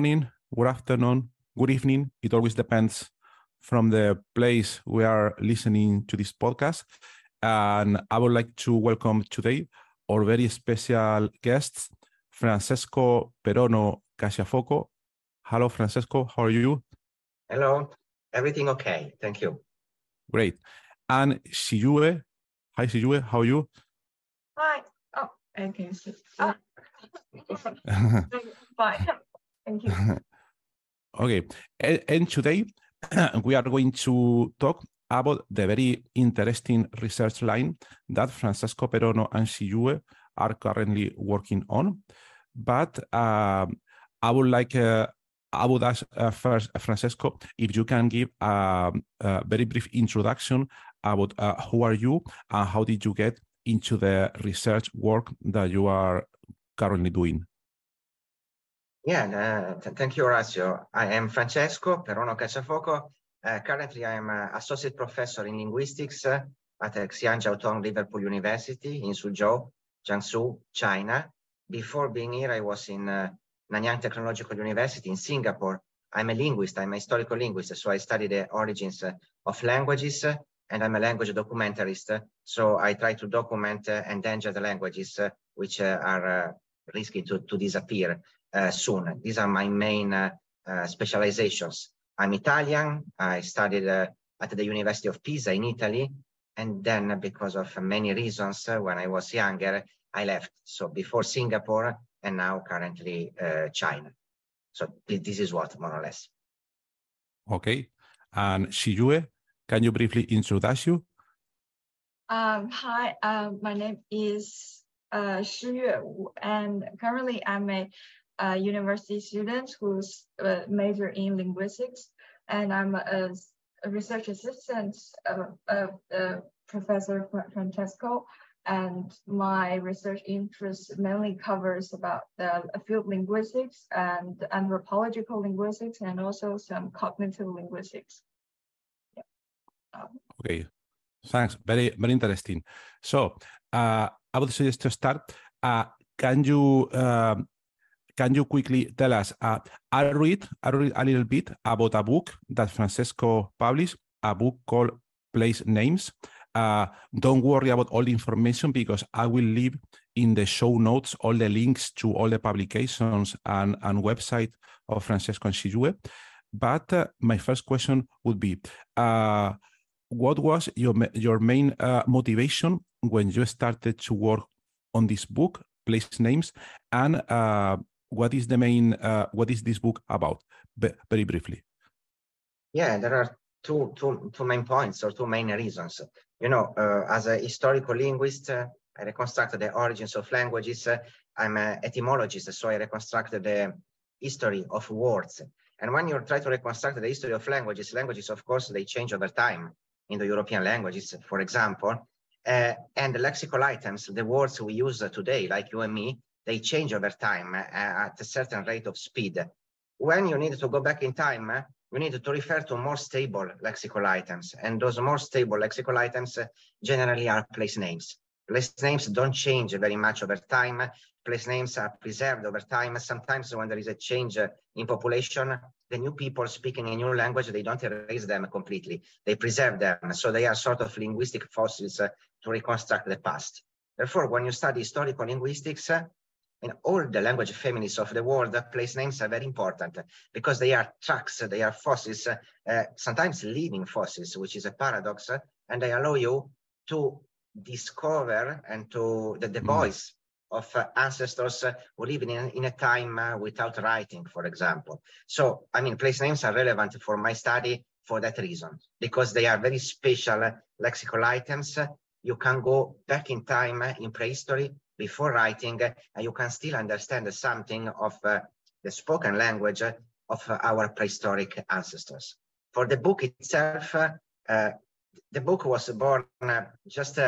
Morning, good afternoon, good evening. It always depends from the place we are listening to this podcast. And I would like to welcome today our very special guests, Francesco Perono Cacciafoco. Hello, Francesco. How are you? Hello. Everything okay. Thank you. Great. And Shiyue. Hi, Shiyue. How are you? Hi. Oh, I can see. Fine. Thank you. okay. And, and today we are going to talk about the very interesting research line that Francesco Perono and Shiyue are currently working on. But uh, I would like uh, I would ask uh, first, Francesco, if you can give a, a very brief introduction about uh, who are you and how did you get into the research work that you are currently doing. Yeah, th thank you, Horacio. I am Francesco Perono Cacciafoco. Uh, eh, currently, I am an associate professor in linguistics uh, at Xi'an Jiaotong Liverpool University in Suzhou, Jiangsu, China. Before being here, I was in Nanyang Technological University in Singapore. I'm a linguist, I'm a historical linguist, so I study the origins of languages, and I'm a language documentarist. So I try to document endangered languages which are risky to, to disappear. Uh, soon. These are my main uh, uh, specializations. I'm Italian. I studied at the University of Pisa in Italy. And then because of many reasons, when I was younger, I left. So before Singapore and now currently China. So this is what more or less. Okay. And Shiyue, can you briefly introduce you? Um, hi, uh, my name is uh, Shiyue and currently I'm a uh, university student who's major in linguistics, and I'm a, a research assistant of, of Professor Francesco. And my research interest mainly covers about the field linguistics and anthropological linguistics, and also some cognitive linguistics. Yeah. Okay, thanks. Very very interesting. So uh, I would suggest to start. Uh, can you um, can you quickly tell us? Uh, I read I read a little bit about a book that Francesco published, a book called Place Names. Uh, don't worry about all the information because I will leave in the show notes all the links to all the publications and, and website of Francesco and Shiyue. But uh, my first question would be, uh, what was your your main uh, motivation when you started to work on this book, Place Names, and uh, what is the main uh, what is this book about? Be very briefly. Yeah there are two two two main points or two main reasons. You know uh, as a historical linguist uh, i reconstructed the origins of languages. Uh, i'm an etymologist so i reconstructed the history of words. And when you try to reconstruct the history of languages languages of course they change over time in the european languages for example. Uh, and the lexical items the words we use today like you and me they change over time uh, at a certain rate of speed. When you need to go back in time, uh, you need to refer to more stable lexical items. And those more stable lexical items uh, generally are place names. Place names don't change very much over time. Place names are preserved over time. Sometimes when there is a change in population, the new people speaking a new language, they don't erase them completely. They preserve them. So they are sort of linguistic fossils to reconstruct the past. Therefore, when you study historical linguistics, in all the language families of the world, place names are very important because they are tracks, they are fossils, uh, sometimes living fossils, which is a paradox, and they allow you to discover and to the, the mm. voice of uh, ancestors uh, who live in, in a time uh, without writing, for example. So, I mean, place names are relevant for my study for that reason, because they are very special lexical items. You can go back in time in prehistory before writing, and you can still understand something of uh, the spoken language of our prehistoric ancestors. For the book itself, uh, the book was born uh, just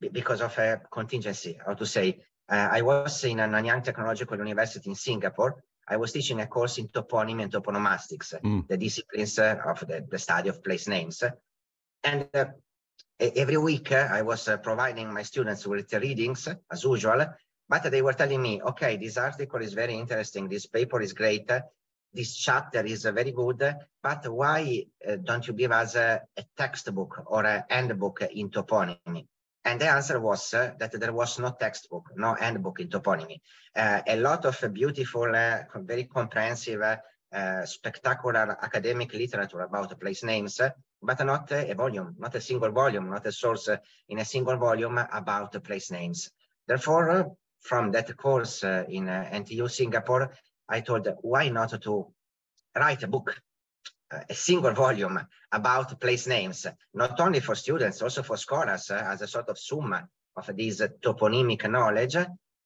because of a contingency, how to say. I was in a Nanyang Technological University in Singapore, I was teaching a course in toponymy and toponomastics, mm. the disciplines of the, the, study of place names. And uh, every week uh, I was uh, providing my students with readings as usual, but they were telling me, okay, this article is very interesting. This paper is great. This chapter is very good, but why don't you give us a, a textbook or a handbook in toponymy? And the answer was uh, that there was no textbook, no handbook in toponymy. Uh, a lot of beautiful, uh, very comprehensive, spectacular academic literature about place names, but not a volume, not a single volume, not a source in a single volume about place names. Therefore, from that course in NTU Singapore, I told why not to write a book a single volume about place names, not only for students, also for scholars, uh, as a sort of sum of this toponymic knowledge.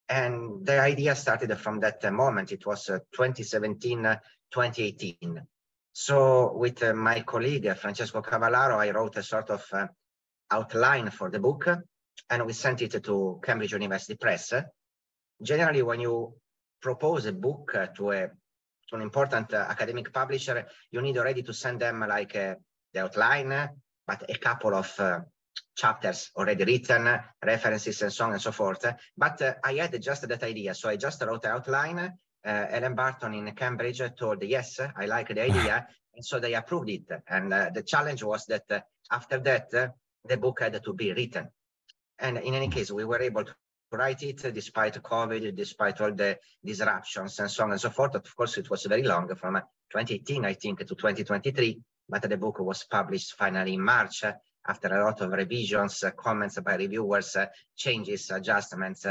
And the idea started from that moment. It was 2017, uh, 2018. So with uh, my colleague, Francesco Cavallaro, I wrote a sort of outline for the book, and we sent it to Cambridge University Press. Generally, when you propose a book to a to an important uh, academic publisher, you need already to send them like uh, the outline, but a couple of uh, chapters already written, references and so on and so forth. But uh, I had just that idea. So I just wrote the outline. Uh, Ellen Barton in Cambridge told, yes, I like the idea. and so they approved it. And uh, the challenge was that after that, the book had to be written. And in any case, we were able to write it despite COVID, despite all the disruptions and so on and so forth. Of course, it was very long from 2018, I think, to 2023, but the book was published finally in March after a lot of revisions, comments by reviewers, changes, adjustments.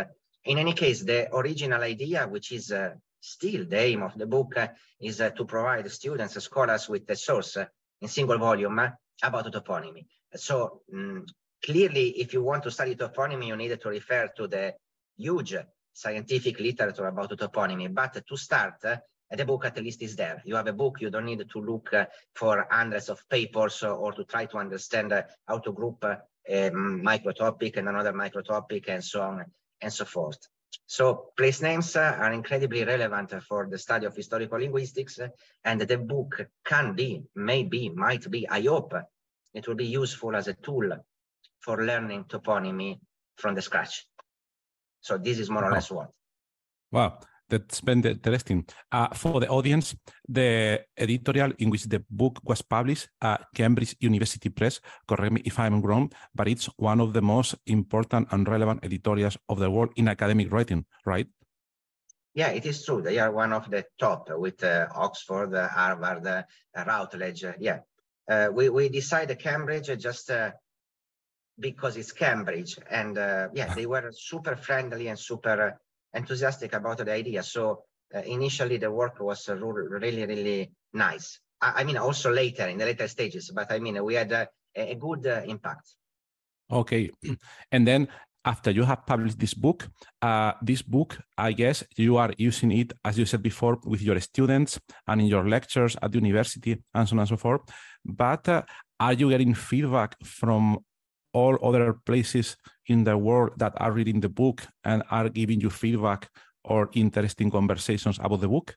In any case, the original idea, which is uh, still the aim of the book, uh, is uh, to provide students, scholars with a source in single volume about toponymy. So um, clearly, if you want to study toponymy, you need to refer to the huge scientific literature about toponymy. But to start, uh, the book at least is there. You have a book, you don't need to look uh, for hundreds of papers uh, or to try to understand uh, how to group uh, a microtopic and another microtopic and so on and so forth. So place names are incredibly relevant for the study of historical linguistics and the book can be, maybe, might be, I hope, it will be useful as a tool for learning toponymy from the scratch. So this is more or less what. Wow, that's been interesting. Uh, for the audience, the editorial in which the book was published at Cambridge University Press, correct me if I'm wrong, but it's one of the most important and relevant editorials of the world in academic writing, right? Yeah, it is true. They are one of the top with uh, Oxford, uh, Harvard, uh, Routledge. yeah, uh, we, we decided Cambridge just uh, because it's Cambridge. And uh, yeah, they were super friendly and super enthusiastic about the idea. So uh, initially the work was uh, really, really nice. I, I, mean, also later in the later stages, but I mean, we had a, a good uh, impact. Okay. And then after you have published this book, uh, this book, I guess you are using it, as you said before, with your students and in your lectures at the university and so on and so forth. But uh, are you getting feedback from all other places in the world that are reading the book and are giving you feedback or interesting conversations about the book?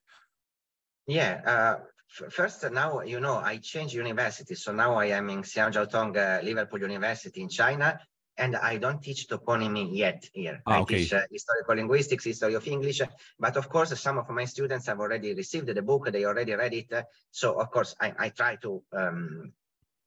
Yeah. Uh, first, now, you know, I changed university. So now I am in Xiao uh, Liverpool University in China. And I don't teach toponymy yet here. Ah, I okay. teach uh, historical linguistics, history of English. But of course, some of my students have already received the book. They already read it. So of course, I, I try to, um,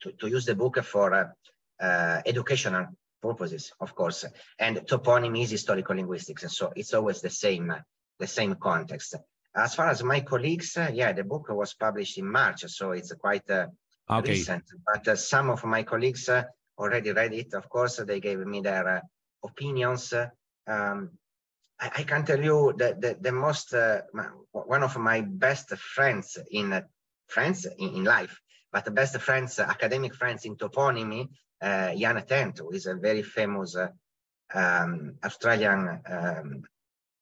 to, to use the book for uh, uh, educational purposes, of course. And toponymy is historical linguistics. And so it's always the same the same context. As far as my colleagues, uh, yeah, the book was published in March, so it's quite uh, okay. recent. But uh, some of my colleagues uh, already read it. Of course, they gave me their uh, opinions. Um, I, I, can tell you that the, the most, uh, one of my best friends in friends in, in, life, but the best friends, academic friends in toponymy, uh, Jan Tent, who is a very famous um, Australian um,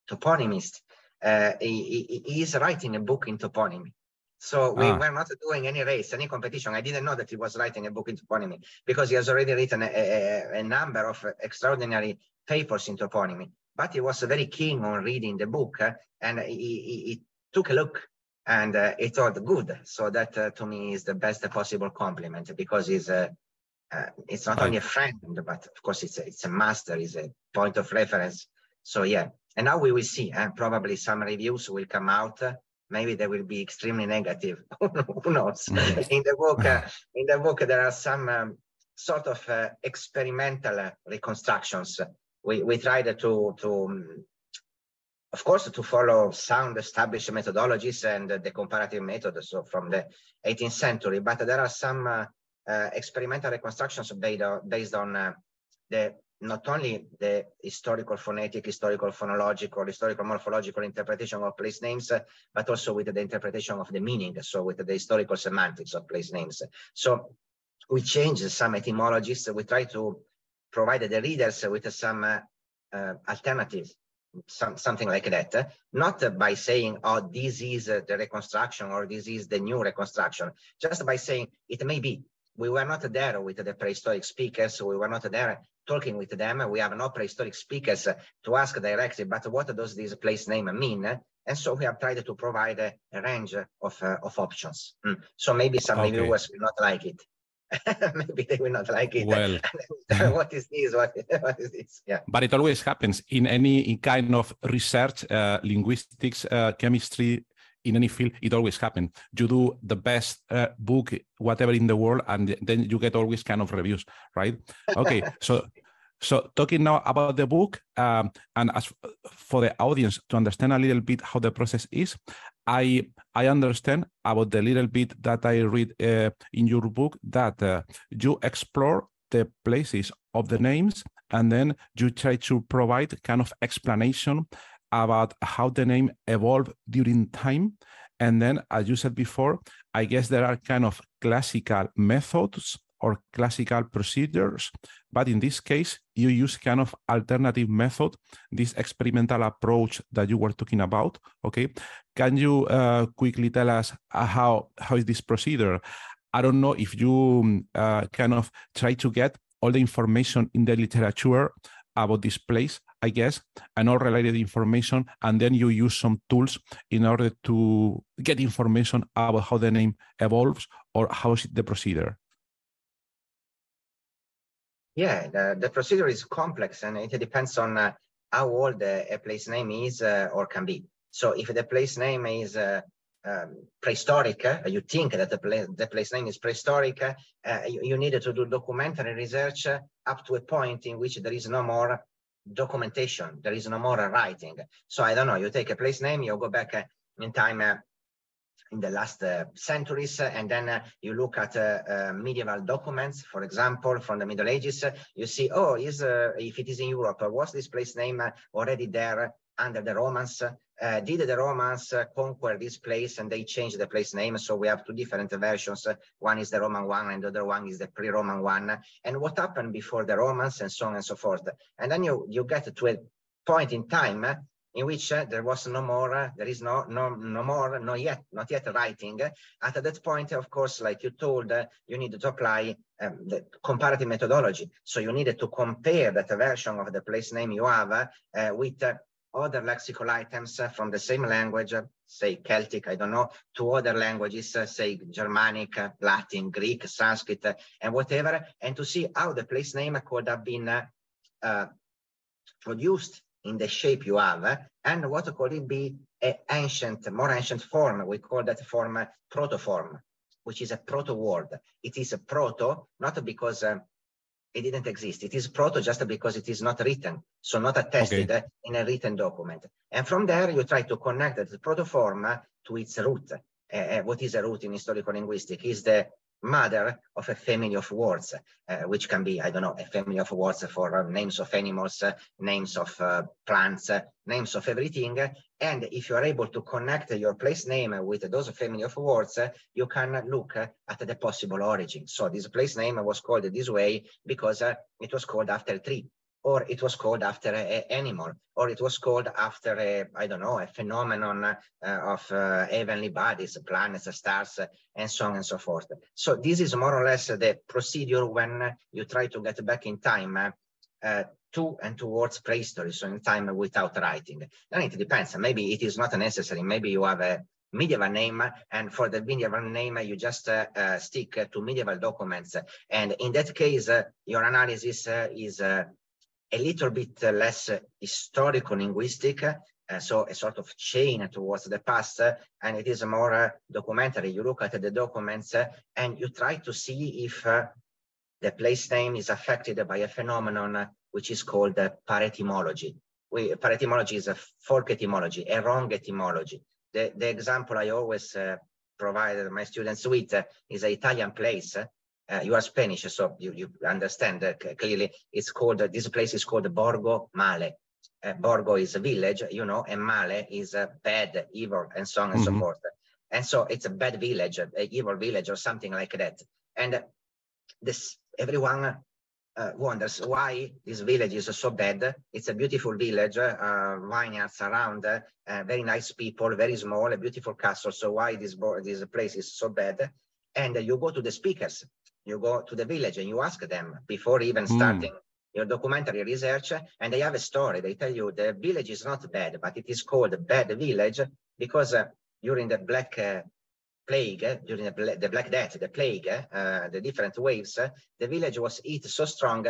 toponymist uh, he, he, is writing a book in toponymy. So we ah. were not doing any race, any competition. I didn't know that he was writing a book in toponymy because he has already written a, a, a number of extraordinary papers in toponymy. But he was very keen on reading the book uh, and he, he, he, took a look and uh, he thought good. So that uh, to me is the best possible compliment because he's a, uh, it's not only a friend, but of course it's a, it's a master, it's a point of reference. So yeah, and now we will see, eh? probably some reviews will come out. Maybe they will be extremely negative. Who knows? In the book, uh, in the book, there are some um, sort of uh, experimental uh, reconstructions. We we tried to to um, of course, to follow sound established methodologies and the comparative method, so from the 18th century, but there are some uh, experimental reconstructions on, based on uh, the not only the historical phonetic, historical phonological, historical morphological interpretation of place names, but also with the interpretation of the meaning, so with the historical semantics of place names. So we change some etymologies. We try to provide the readers with some uh, uh, alternatives, some, something like that, not by saying, oh, this is the reconstruction or this is the new reconstruction, just by saying it may be. We were not there with the prehistoric speakers. We were not there talking with them. We have no prehistoric speakers to ask directly, but what does this place name mean? And so we have tried to provide a, range of, uh, of options. Mm. So maybe some okay. reviewers will not like it. maybe they will not like it. Well, what is this? What, what is this? Yeah. But it always happens in any kind of research, uh, linguistics, uh, chemistry, in any field, it always happens. You do the best uh, book, whatever in the world, and then you get always kind of reviews, right? Okay, so so talking now about the book, um, and as for the audience to understand a little bit how the process is, I I understand about the little bit that I read uh, in your book that uh, you explore the places of the names and then you try to provide kind of explanation about how the name evolved during time. And then, as you said before, I guess there are kind of classical methods or classical procedures, but in this case, you use kind of alternative method, this experimental approach that you were talking about. Okay, can you uh, quickly tell us uh, how how is this procedure? I don't know if you uh, kind of try to get all the information in the literature about this place I guess, and all related information, and then you use some tools in order to get information about how the name evolves or how is the procedure. Yeah, the, the procedure is complex and it depends on uh, how old a, a, place name is uh, or can be. So if the place name is uh, um, prehistoric, uh, you think that the, pla the place name is prehistoric, uh, you, you, need to do documentary research uh, up to a point in which there is no more documentation. There is no more writing. So I don't know, you take a place name, you go back uh, in time uh, in the last uh, centuries, uh, and then uh, you look at uh, medieval documents, for example, from the Middle Ages, you see, oh, is if it is in Europe, was this place name already there under the Romans? Uh, did the Romans uh, conquer this place and they changed the place name? So we have two different versions. One is the Roman one and the other one is the pre-Roman one. And what happened before the Romans and so on and so forth. And then you, you get to a point in time in which uh, there was no more, uh, there is no, no, no more, not yet, not yet writing. At that point, of course, like you told, uh, you need to apply um, the comparative methodology. So you needed to compare that version of the place name you have uh, with other lexical items uh, from the same language, uh, say Celtic, I don't know, to other languages, uh, say Germanic, Latin, Greek, Sanskrit, and whatever, and to see how the place name could have been uh, produced in the shape you have, and what could it be an ancient, more ancient form. We call that form protoform, which is a proto word. It is a proto, not because uh, it didn't exist. It is proto just because it is not written, so not attested okay. in a written document. And from there, you try to connect the proto form to its root. Uh, what is a root in historical linguistics? Is the mother of a family of words, uh, which can be, I don't know, a family of words for uh, names of animals, uh, names of uh, plants, uh, names of everything. And if you are able to connect your place name with those family of words, you can look at the possible origin. So this place name was called this way because it was called after a tree or it was called after an animal, or it was called after a, I don't know, a phenomenon uh, of uh, heavenly bodies, planets, stars, uh, and so on and so forth. So this is more or less the procedure when you try to get back in time uh, to and towards prehistory, so in time without writing. Then it depends. Maybe it is not necessary. Maybe you have a medieval name and for the medieval name you just uh, uh, stick to medieval documents and in that case uh, your analysis is a little bit less historical linguistic, uh, so a sort of chain towards the past, uh, and it is more uh, documentary. You look at the documents and you try to see if the place name is affected by a phenomenon which is called paretymology. We, paretymology is a folk etymology, a wrong etymology. The, the example I always uh, provide my students with uh, is an Italian place uh, you are Spanish, so you, you understand clearly. It's called, this place is called Borgo Male. Uh, Borgo is a village, you know, and Male is a bad, evil, and so on and mm -hmm. so mm-hmm. forth. And so it's a bad village, an evil village or something like that. And this everyone uh, wonders why this village is so bad. It's a beautiful village, uh, vineyards around, uh, very nice people, very small, a beautiful castle. So why this, this place is so bad? And you go to the speakers you go to the village and you ask them before even hmm. starting mm. your documentary research, and they have a story. They tell you the village is not bad, but it is called Bad Village because uh, during the Black uh, Plague, uh, during the, the, Black Death, the plague, uh, the different waves, uh, the village was hit so strong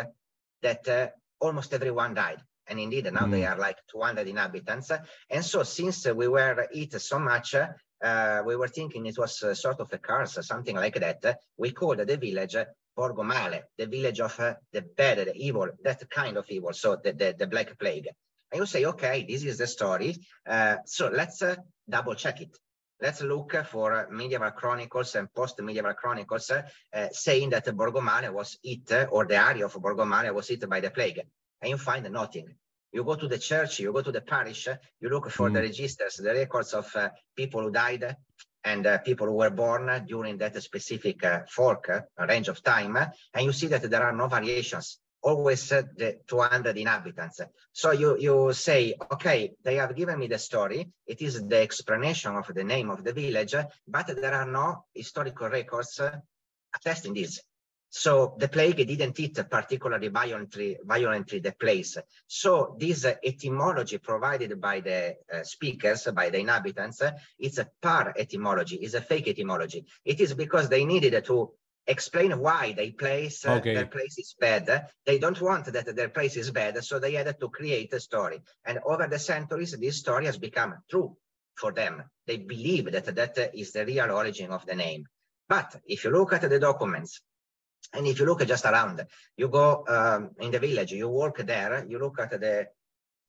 that uh, almost everyone died. And indeed, now mm. they hmm. are like 200 inhabitants. And so since we were hit so much, uh, we were thinking it was uh, sort of a curse, something like that. We called the village Borgo Male, the village of uh, the bad, the evil, that kind of evil, so the, the, the Black Plague. And you say, okay, this is the story. Uh, so let's uh, double check it. Let's look for medieval chronicles and post-medieval chronicles uh, saying that Borgo Male was hit, or the area of Borgo Male was hit by the plague. And you find nothing. You go to the church, you go to the parish, you look for mm. the registers, the records of uh, people who died and uh, people who were born during that specific uh, fork range of time, and you see that there are no variations, always uh, the 200 inhabitants. So you, you say, okay, they have given me the story, it is the explanation of the name of the village, but there are no historical records uh, attesting this. So the plague didn't hit particularly violently, violently the place. So this etymology provided by the uh, speakers, by the inhabitants, it's a par etymology, it's a fake etymology. It is because they needed to explain why they place uh, okay. their place is bad. They don't want that their place is bad, so they had to create a story. And over the centuries, this story has become true for them. They believe that that is the real origin of the name. But if you look at the documents, and if you look just around, you go um, in the village, you walk there, you look at the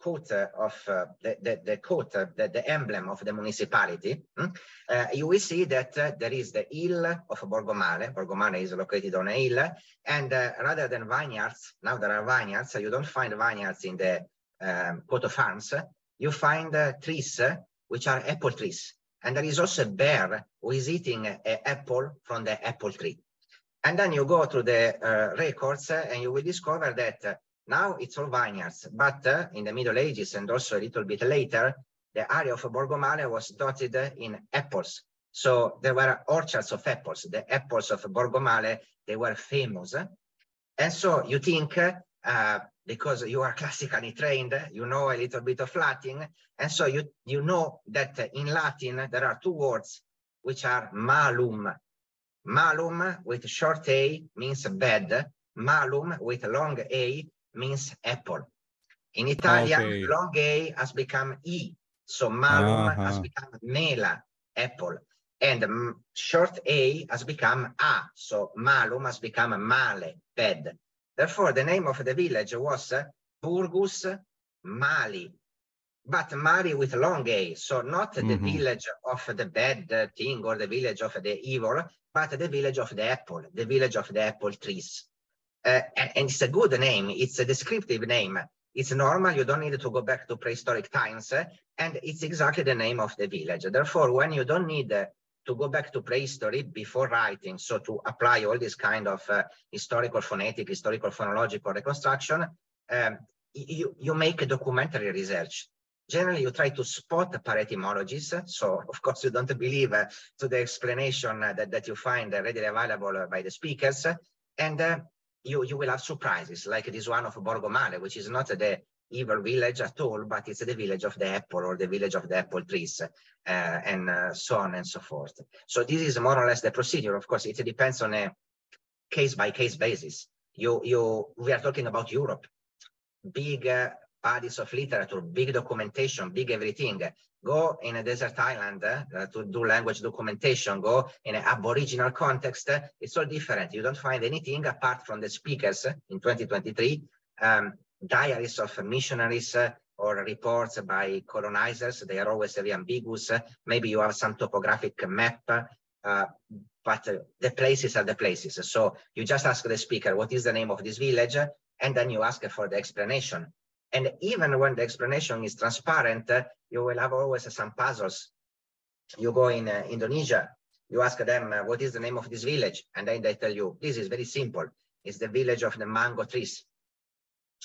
coat of uh, the, the, the coat, uh, the, the emblem of the municipality, hmm? uh, you will see that uh, there is the hill of Borgomale. Borgomale is located on a hill. And uh, rather than vineyards, now there are vineyards, so you don't find vineyards in the um, coat of arms. You find uh, trees, which are apple trees. And there is also a bear who is eating an apple from the apple tree. And then you go to the uh, records uh, and you will discover that uh, now it's all vineyards, but in the Middle Ages and also a little bit later, the area of Borgomale was dotted in apples. So there were orchards of apples. The apples of Borgomale, they were famous. And so you think, uh, because you are classically trained, you know a little bit of Latin, and so you, you know that in Latin there are two words which are malum, Malum with short A means bed. Malum with long A means apple. In Italian, okay. long A has become E. So malum uh -huh. has become mela, apple. And short A has become A. So malum has become male, bed. Therefore, the name of the village was Burgus Mali, but Mali with long A. So not the mm-hmm. village of the bad thing or the village of the evil, but the village of the apple, the village of the apple trees. Uh, and it's a good name. It's a descriptive name. It's normal. You don't need to go back to prehistoric times. Uh, and it's exactly the name of the village. Therefore, when you don't need uh, to go back to prehistory before writing, so to apply all this kind of uh, historical phonetic, historical phonological reconstruction, um, you, you make a documentary research generally you try to spot paretymologies. So of course you don't believe uh, to the explanation uh, that, that you find readily available uh, by the speakers. And uh, you, you will have surprises like this one of Borgo Male, which is not the evil village at all, but it's the village of the apple or the village of the apple trees uh, and uh, so on and so forth. So this is more or less the procedure. Of course, it depends on a case by case basis. You, you, we are talking about Europe, big bodies of literature, big documentation, big everything. Go in a desert island uh, to do language documentation, go in an aboriginal context, uh, it's all different. You don't find anything apart from the speakers in 2023, um, diaries of missionaries uh, or reports by colonizers. They are always very ambiguous. Maybe you have some topographic map, uh, but uh, the places are the places. So you just ask the speaker, what is the name of this village? And then you ask for the explanation. And even when the explanation is transparent, uh, you will have always some puzzles. You go in uh, Indonesia, you ask them, uh, what is the name of this village? And then they tell you, this is very simple. It's the village of the mango trees.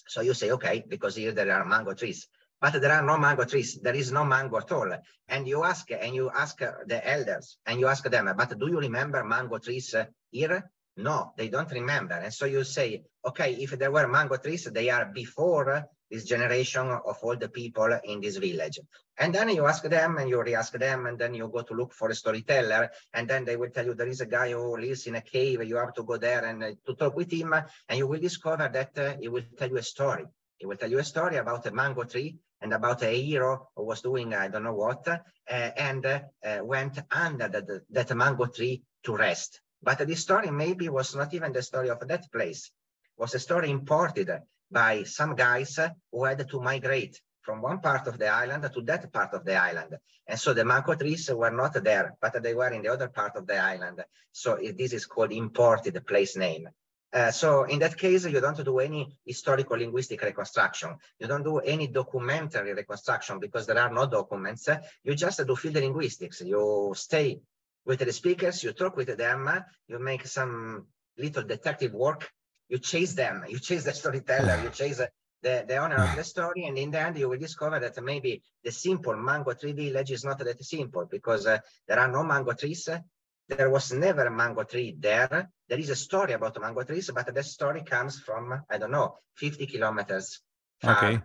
So you say, okay, because here there are mango trees. But there are no mango trees. There is no mango at all. And you ask, and you ask the elders, and you ask them, but do you remember mango trees here? No, they don't remember. And so you say, okay, if there were mango trees, they are before this generation of all the people in this village. And then you ask them and you re-ask them and then you go to look for a storyteller and then they will tell you there is a guy who lives in a cave, you have to go there and uh, to talk with him and you will discover that uh, he will tell you a story. He will tell you a story about a mango tree and about a hero who was doing I don't know what uh, and uh, went under the, that mango tree to rest. But the story maybe was not even the story of that place, was a story imported by some guys who had to migrate from one part of the island to that part of the island. And so the mango trees were not there, but they were in the other part of the island. So this is called imported place name. Uh, so in that case, you don't do any historical linguistic reconstruction. You don't do any documentary reconstruction because there are no documents. You just do field linguistics. You stay with the speakers, you talk with them, you make some little detective work you chase them, you chase the storyteller, you chase the, the owner of the story, and in the end, you will discover that maybe the simple mango tree village is not that simple because uh, there are no mango trees. There was never a mango tree there. There is a story about mango trees, but the story comes from, I don't know, 50 kilometers far, okay.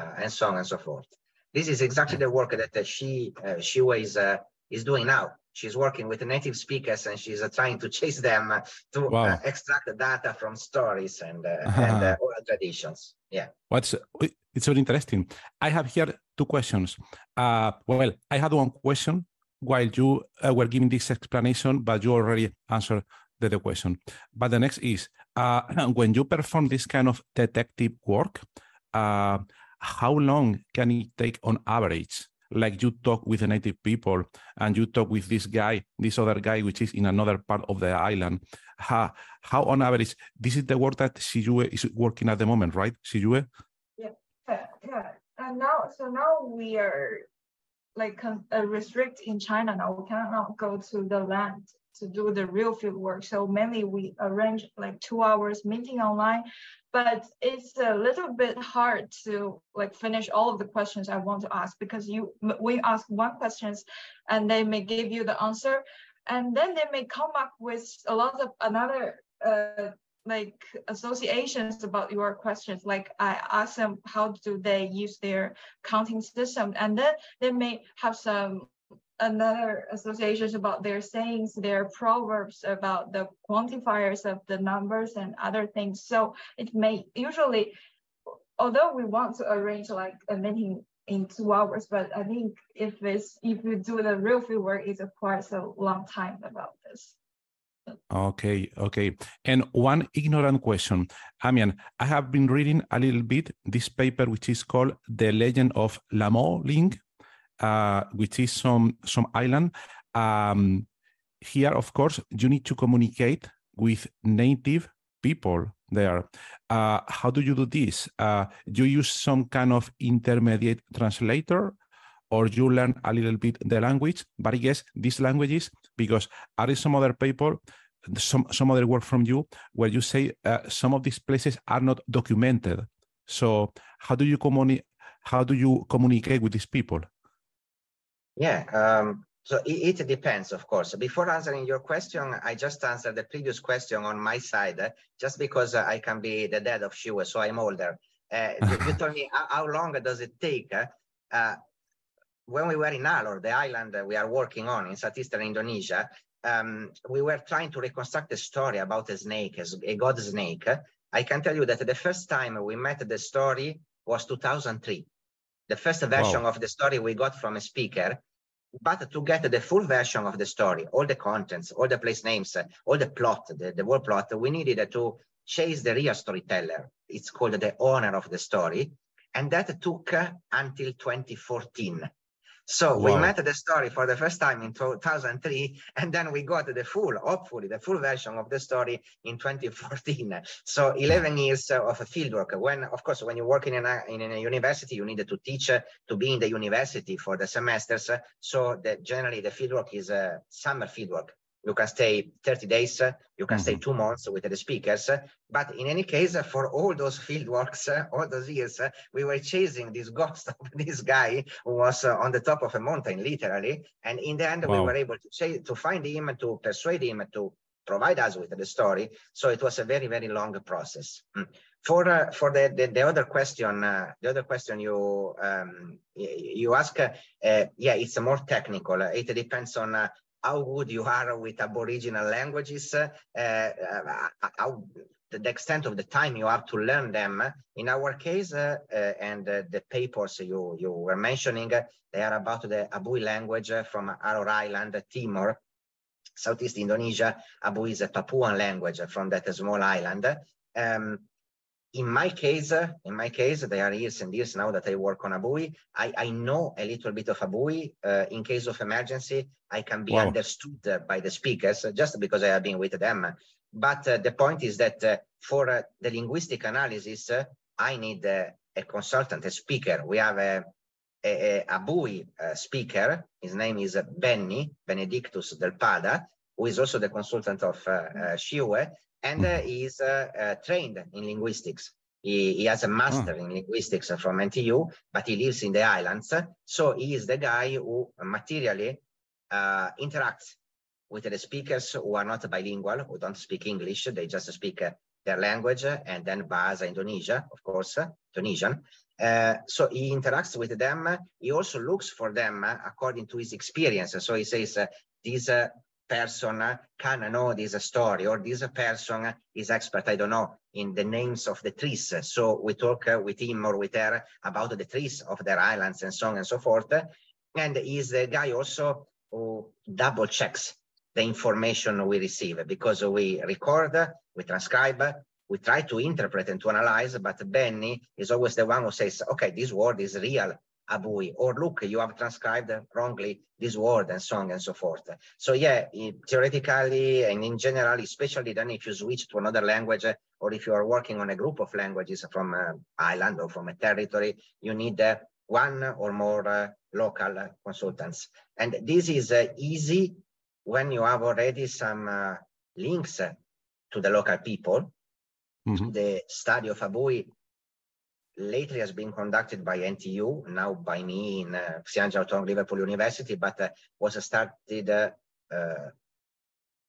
uh, and so on and so forth. This is exactly the work that uh, she, uh, she was, uh, is doing now she's working with native speakers and she's uh, trying to chase them uh, to wow. uh, extract the data from stories and, uh, uh-huh. and uh, oral traditions. Yeah. What's it's very interesting. I have here two questions. Uh, well, I had one question while you were giving this explanation, but you already answered the, the question. But the next is when you perform this kind of detective work, how long can it take on average like you talk with the native people and you talk with this guy, this other guy, which is in another part of the island. How, how on average, this is the work that Shiyue is working at the moment, right? Shiyue? Yeah, yeah. And now, so now we are like uh, restrict in China now. We cannot go to the land to do the real field work. So mainly we arrange like two hours meeting online, but it's a little bit hard to like finish all of the questions I want to ask because you we ask one questions and they may give you the answer and then they may come up with a lot of another uh, like associations about your questions. Like i ask them how do they use their counting system and then they may have some another associations about their sayings, their proverbs about the quantifiers of the numbers and other things. So it may usually, although we want to arrange like a meeting in two hours, but I think if it's if you do the real field work, it requires a long time about this. Okay, okay. And one ignorant question. I mean, I have been reading a little bit this paper, which is called The Legend of Lamoling, uh, which is some, some island. Um, here, of course, you need to communicate with native people there. Uh, how do you do this? Uh, you use some kind of intermediate translator or you learn a little bit the language, but I guess these languages, because are some other people, some, some other work from you where you say uh, some of these places are not documented. So how do you? How do you communicate with these people? Yeah, um, so it, it, depends, of course. Before answering your question, I just answered the previous question on my side, uh, just because uh, I can be the dad of Shiyue, so I'm older. Uh, you, you, told me how, how, long does it take? Uh, when we were in Alor, the island that we are working on in southeastern Indonesia, um, we were trying to reconstruct a story about a snake, as a god snake. I can tell you that the first time we met the story was 2003. The first version wow. of the story we got from a speaker but to get the full version of the story, all the contents, all the place names, all the plot, the, the whole plot, we needed to chase the real storyteller. It's called the owner of the story. And that took uh, until 2014. So wow. we met the story for the first time in 2003, and then we got the full, hopefully, the full version of the story in 2014. So 11 years of fieldwork. When, of course, when you work in a, in a university, you need to teach to be in the university for the semesters. So that generally the fieldwork is a summer fieldwork you can stay 30 days, you can mm -hmm. stay mm-hmm. two months with the speakers. But in any case, for all those field works, all those years, we were chasing this ghost of this guy who was uh, on the top of a mountain, literally. And in the end, wow. we were able to, chase, to find him, to persuade him to provide us with the story. So it was a very, very long process. Mm. For uh, for the, the, the other question, uh, the other question you um, you ask, uh, yeah, it's more technical. It depends on uh, how good you are with aboriginal languages, uh, uh, how the extent of the time you have to learn them. In our case, uh, uh, and uh, the papers you, you were mentioning, they are about the Abui language from Alor Island, Timor, Southeast Indonesia. Abui is a Papuan language from that small island. Um, in my case, in my case, there are years and years now that I work on Abui. I, I know a little bit of Abui. Uh, in case of emergency, I can be wow. understood uh, by the speakers just because I have been with them. But uh, the point is that uh, for uh, the linguistic analysis, uh, I need a consultant, a speaker. We have a, a, a Abui speaker. His name is Benny Benedictus Delpada, who is also the consultant of uh, Shiyue and uh, he's uh, uh, trained in linguistics. He, he, has a master oh. in linguistics from NTU, but he lives in the islands. So he is the guy who materially uh, interacts with the speakers who are not bilingual, who don't speak English. They just speak uh, their language and then Bahasa Indonesia, of course. Uh, so he interacts with them. He also looks for them according to his experience. So he says, these person can know this story or this person is expert, I don't know, in the names of the trees. So we talk with him or with her about the trees of their islands and so on and so forth. And he's the guy also who double checks the information we receive because we record, we transcribe, we try to interpret and to analyze, but Benny is always the one who says, okay, this word is real abui, or look, you have transcribed wrongly this word and so on and so forth. So yeah, theoretically and in general, especially then if you switch to another language or if you are working on a group of languages from an island or from a territory, you need uh, one or more uh, local consultants. And this is uh, easy when you have already some uh, links to the local people. Mm -hmm. The study of Abui lately has been conducted by NTU, now by me in uh, Xi'an Liverpool University, but uh, was started uh, uh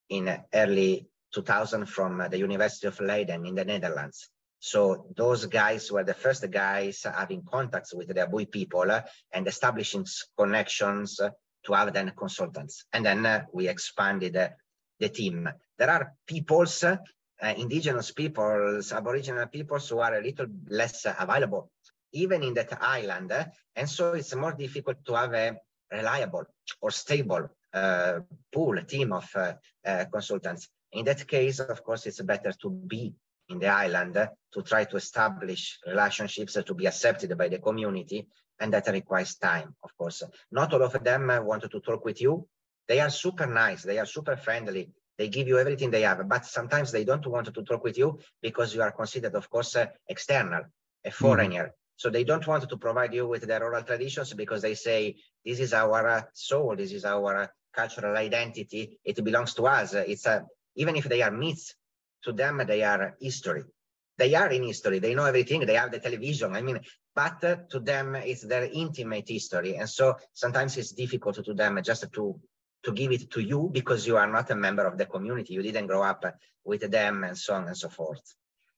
in early 2000 from uh, the University of Leiden in the Netherlands. So those guys were the first guys having contacts with the Abui people uh, and establishing connections to have then consultants. And then we expanded the team. There are peoples uh, indigenous peoples, aboriginal peoples who are a little less available, even in that island. Uh, and so it's more difficult to have a reliable or stable uh, pool team of uh, consultants. In that case, of course, it's better to be in the island to try to establish relationships to be accepted by the community. And that requires time, of course. Not all of them wanted to talk with you. They are super nice. They are super friendly. They give you everything they have, but sometimes they don't want to talk with you because you are considered, of course, external, a mm. foreigner. Mm. So they don't want to provide you with their oral traditions because they say, this is our soul, this is our cultural identity. It belongs to us. It's a, even if they are myths, to them, they are history. They are in history. They know everything. They have the television. I mean, but uh, to them, it's their intimate history. And so sometimes it's difficult to them just to, to give it to you because you are not a member of the community. You didn't grow up with them and so on and so forth.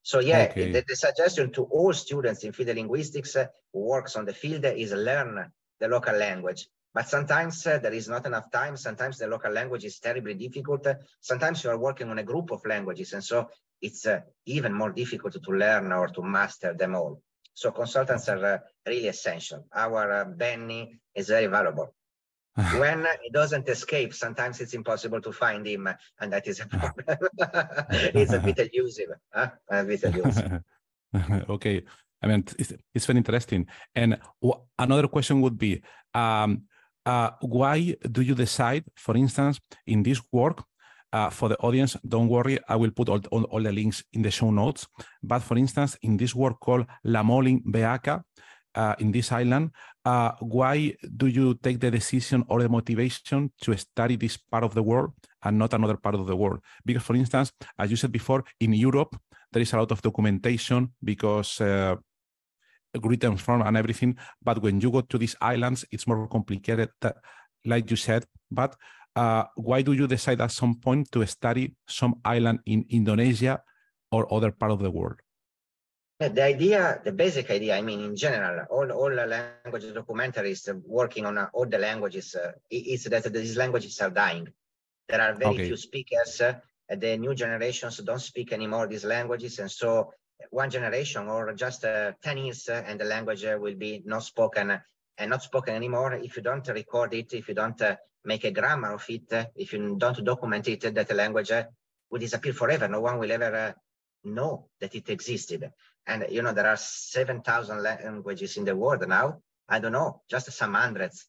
So yeah, okay. the, the, suggestion to all students in field linguistics uh, who works on the field is learn the local language. But sometimes uh, there is not enough time. Sometimes the local language is terribly difficult. Sometimes you are working on a group of languages. And so it's uh, even more difficult to learn or to master them all. So consultants are uh, really essential. Our uh, Benny is very valuable. when he doesn't escape, sometimes it's impossible to find him, and that is a problem. it's a bit elusive, huh? a bit elusive. okay. I mean, it's, it's very interesting. And another question would be, um, uh, why do you decide, for instance, in this work, uh, for the audience, don't worry, I will put all, all, all, the links in the show notes. But for instance, in this work called La Molin Beaka, uh, in this island, uh, why do you take the decision or the motivation to study this part of the world and not another part of the world? Because, for instance, as you said before, in Europe, there is a lot of documentation because uh, written from and everything. But when you go to these islands, it's more complicated, like you said. But uh, why do you decide at some point to study some island in Indonesia or other part of the world? The idea, the basic idea, I mean, in general, all, all language documentaries working on uh, all the languages uh, is that these languages are dying. There are very okay. few speakers. Uh, the new generations don't speak anymore these languages. And so one generation or just uh, 10 years uh, and the language uh, will be not spoken and not spoken anymore if you don't record it, if you don't make a grammar of it, if you don't document it, that the language will disappear forever. No one will ever know that it existed. And, you know, there are 7,000 languages in the world now. I don't know, just some hundreds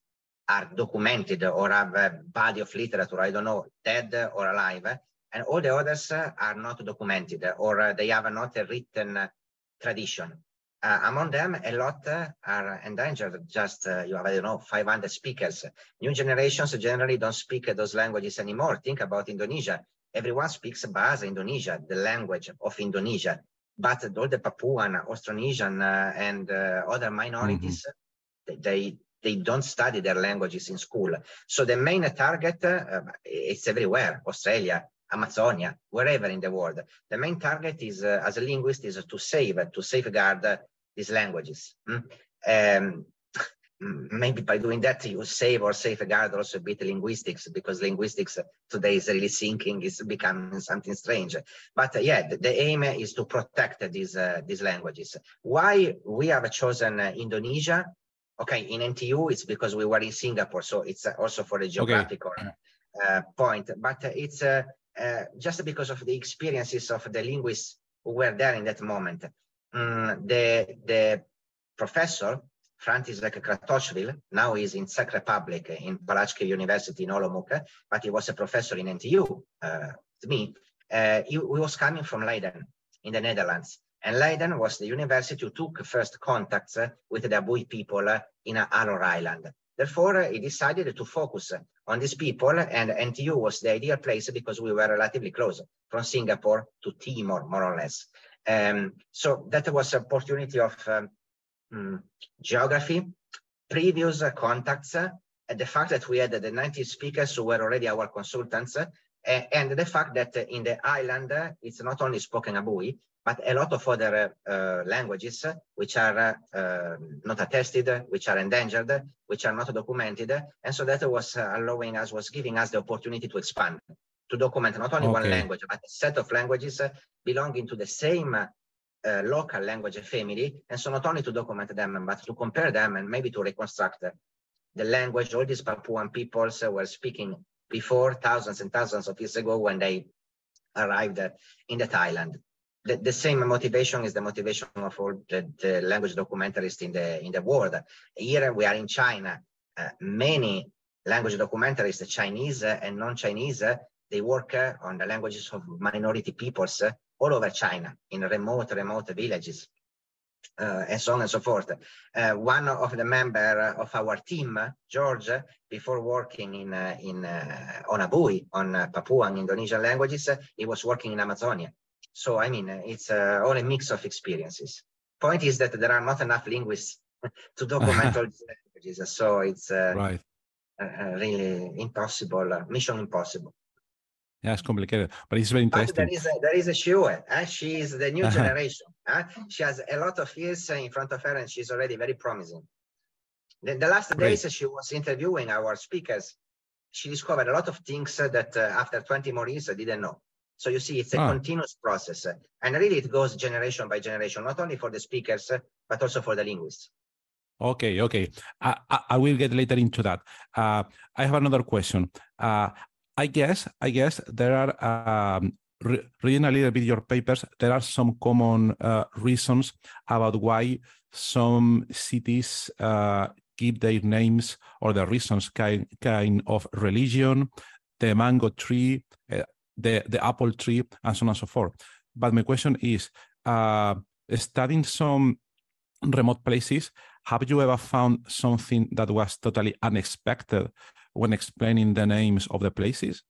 are documented or have a body of literature, I don't know, dead or alive and all the others uh, are not documented or uh, they have not a written uh, tradition. among them, a lot are endangered. Just you have, I don't know, 500 speakers. New generations generally don't speak those languages anymore. Think about Indonesia. Everyone speaks Bahasa Indonesia, the language of Indonesia. But all the Papuan, Austronesian, and other minorities, mm -hmm. they they don't study their languages in school. So the main target uh, is everywhere, Australia, Amazonia, wherever in the world. The main target is, uh, as a linguist, is to save, to safeguard uh, these languages. Mm? Um, maybe by doing that, you save or safeguard also a bit linguistics, because linguistics today is really sinking, is becoming something strange. But uh, yeah, the, the, aim is to protect these, uh, these languages. Why we have chosen uh, Indonesia? Okay, in NTU, it's because we were in Singapore, so it's also for a geographical okay. Uh, point, but it's uh, uh, just because of the experiences of the linguists who were there in that moment. Mm, the, the professor, František Kratochvil, now he's in Czech Republic in Palacký University in Olomouc, but he was a professor in NTU, uh, to me. Uh, he, he, was coming from Leiden in the Netherlands. And Leiden was the university who took first contacts with the Abui people in Alor Island. Therefore, he decided to focus on these people and NTU was the ideal place because we were relatively close from Singapore to Timor, more or less. Um, so that was an opportunity of um, um, geography, previous uh, contacts, uh, and the fact that we had the 90 speakers who were already our consultants, uh, and the fact that in the island, it's not only spoken Abui, but a lot of other uh, languages which are uh, not attested, which are endangered, which are not documented. And so that was uh, allowing us, was giving us the opportunity to expand, to document not only okay. one language, but a set of languages belonging to the same uh, local language family. And so not only to document them, but to compare them and maybe to reconstruct the language all these Papuan peoples were speaking before thousands and thousands of years ago when they arrived in the island. The, the, same motivation is the motivation of all the, the, language documentarists in the in the world. Here we are in China. Uh, many language documentarists, Chinese and non-Chinese, they work on the languages of minority peoples all over China in remote, remote villages. Uh, and so on and so forth. Uh, one of the member of our team, George, before working in uh, in uh, on Abui, on Papua and Indonesian languages, he was working in Amazonia. So I mean, it's all a mix of experiences. Point is that there are not enough linguists to document all these languages, so it's right. really impossible, mission impossible. Yeah, it's complicated, but it's very interesting. But there is a, there is a Shiyue. Eh? She is the new generation. Eh? She has a lot of years in front of her, and she's already very promising. The, the last Great. days she was interviewing our speakers, she discovered a lot of things that uh, after 20 more years I didn't know. So you see, it's a oh. continuous process, and really it goes generation by generation, not only for the speakers but also for the linguists. Okay, okay. I, I, I, will get later into that. Uh, I have another question. Uh, I guess I guess there are um, re reading a little bit your papers. There are some common uh, reasons about why some cities uh, give their names or the reasons kind kind of religion, the mango tree, uh, the the apple tree, and so on and so forth. But my question is, uh, studying some remote places, have you ever found something that was totally unexpected when explaining the names of the places?